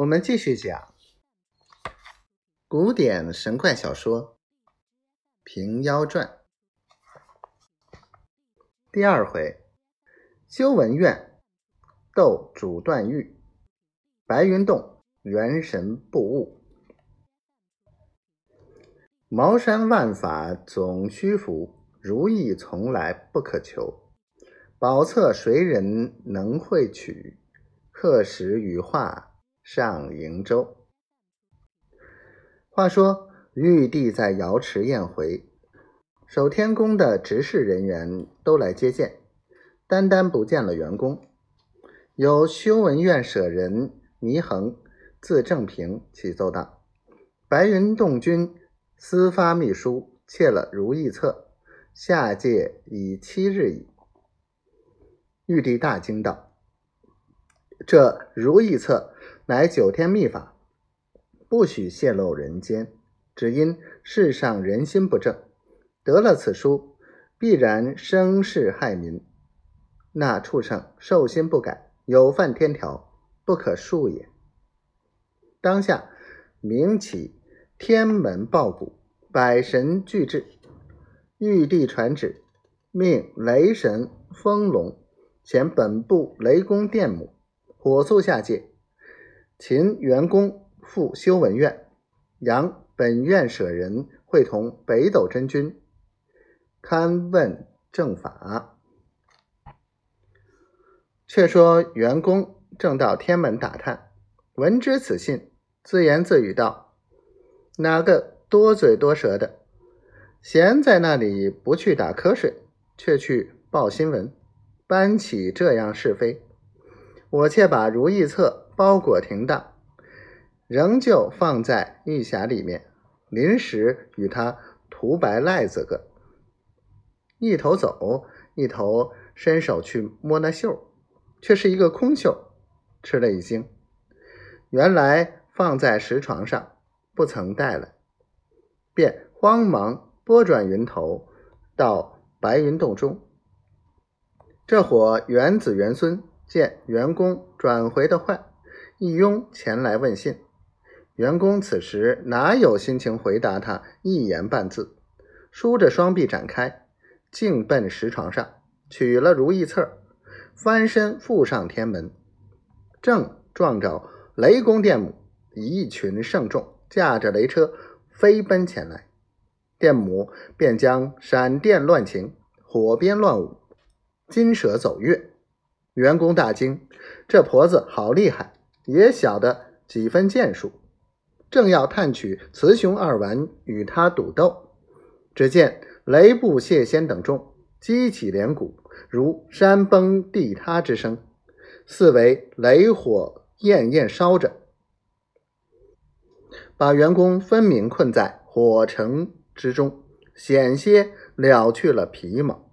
我们继续讲古典神怪小说《平妖传》第二回：修文院斗主段誉，白云洞元神不悟。茅山万法总虚浮，如意从来不可求。宝册谁人能会取？刻石羽化。上瀛洲。话说玉帝在瑶池宴会，守天宫的执事人员都来接见，单单不见了员工。有修文院舍人祢衡、字正平启奏道：“白云洞君私发密书，窃了如意册，下界已七日矣。”玉帝大惊道：“这如意册！”乃九天秘法，不许泄露人间。只因世上人心不正，得了此书，必然生事害民。那畜生兽心不改，有犯天条，不可恕也。当下鸣起天门报鼓，百神俱至。玉帝传旨，命雷神风龙前本部雷公电母，火速下界。秦元公复修文院，杨本院舍人会同北斗真君，勘问正法。却说元公正到天门打探，闻知此信，自言自语道：“哪个多嘴多舌的，闲在那里不去打瞌睡，却去报新闻，搬起这样是非？我且把如意册。”包裹停当，仍旧放在玉匣里面，临时与他涂白赖子个。一头走，一头伸手去摸那袖，却是一个空袖，吃了一惊。原来放在石床上，不曾带来，便慌忙拨转云头，到白云洞中。这伙元子元孙见员工转回的快。一拥前来问信，员工此时哪有心情回答他一言半字，舒着双臂展开，径奔石床上取了如意册，翻身赴上天门，正撞着雷公电母一群圣众驾着雷车飞奔前来，电母便将闪电乱擎，火鞭乱舞，金蛇走月，员工大惊，这婆子好厉害！也晓得几分剑术，正要探取雌雄二丸与他赌斗，只见雷布谢仙等众击起连鼓，如山崩地塌之声，四围雷火焰焰烧着，把员工分明困在火城之中，险些了去了皮毛。